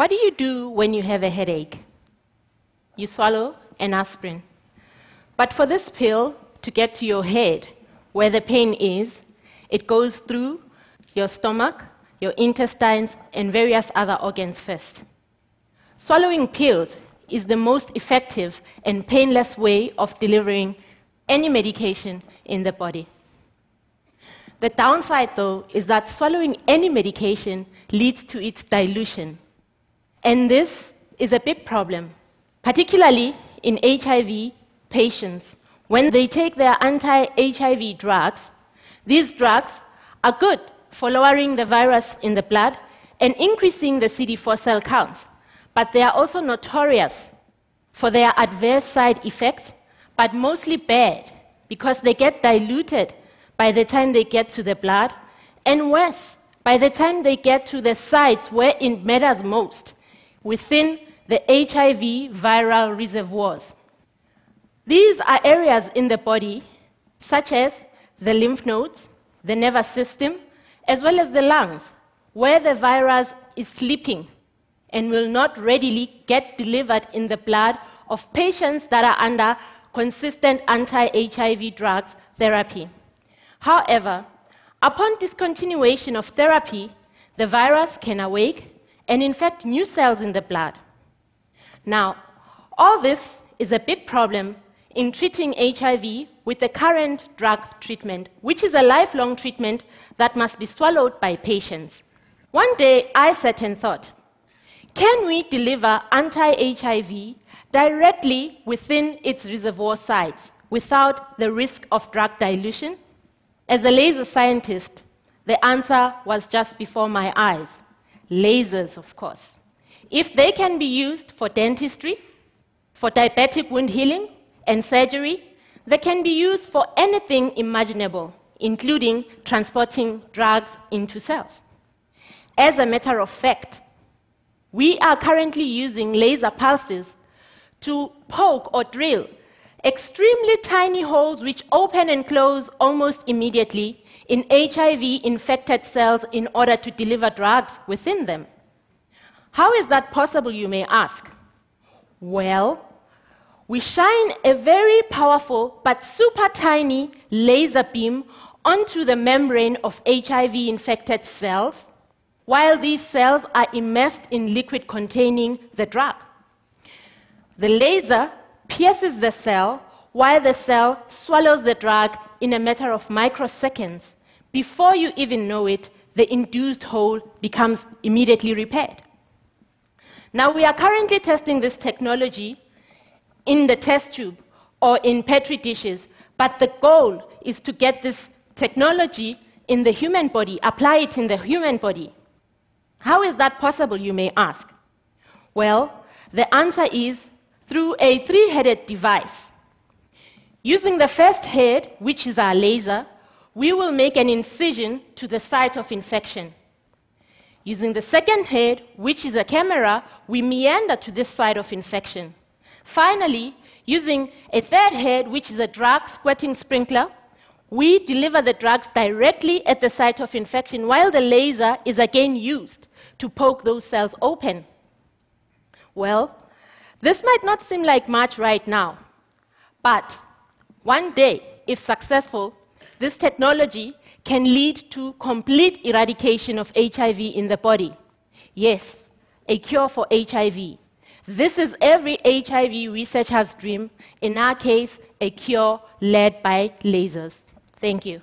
What do you do when you have a headache? You swallow an aspirin. But for this pill to get to your head, where the pain is, it goes through your stomach, your intestines, and various other organs first. Swallowing pills is the most effective and painless way of delivering any medication in the body. The downside, though, is that swallowing any medication leads to its dilution. And this is a big problem, particularly in HIV patients. When they take their anti HIV drugs, these drugs are good for lowering the virus in the blood and increasing the CD4 cell counts, but they are also notorious for their adverse side effects, but mostly bad because they get diluted by the time they get to the blood, and worse, by the time they get to the sites where it matters most, within the HIV viral reservoirs. These are areas in the body, such as the lymph nodes, the nervous system, as well as the lungs, where the virus is sleeping and will not readily get delivered in the blood of patients that are under consistent anti HIV drugs therapy. However, upon discontinuation of therapy, the virus can awake and infect new cells in the blood. Now, all this is a big problem in treating HIV with the current drug treatment, which is a lifelong treatment that must be swallowed by patients. One day I sat and thought, can we deliver anti HIV directly within its reservoir sites without the risk of drug dilution? As a laser scientist, the answer was just before my eyes lasers, of course. If they can be used for dentistry, for diabetic wound healing, and surgery, they can be used for anything imaginable, including transporting drugs into cells. As a matter of fact, we are currently using laser pulses to poke or drill extremely tiny holes which open and close almost immediately in HIV infected cells in order to deliver drugs within them. How is that possible, you may ask? Well, we shine a very powerful but super tiny laser beam onto the membrane of HIV infected cells, while these cells are immersed in liquid containing the drug. The laser pierces the cell while the cell swallows the drug in a matter of microseconds. Before you even know it, the induced hole becomes immediately repaired. Now, we are currently testing this technology in the test tube or in petri dishes, but the goal is to get this technology in the human body, apply it in the human body. How is that possible, you may ask? Well, the answer is through a three headed device. Using the first head, which is our laser, we will make an incision to the site of infection. Using the second head, which is a camera, we meander to this site of infection. Finally, using a third head, which is a drug squirting sprinkler, we deliver the drugs directly at the site of infection while the laser is again used to poke those cells open. Well, this might not seem like much right now, but one day, if successful, this technology can lead to complete eradication of HIV in the body. Yes, a cure for HIV. This is every HIV researcher's dream, in our case, a cure led by lasers. Thank you.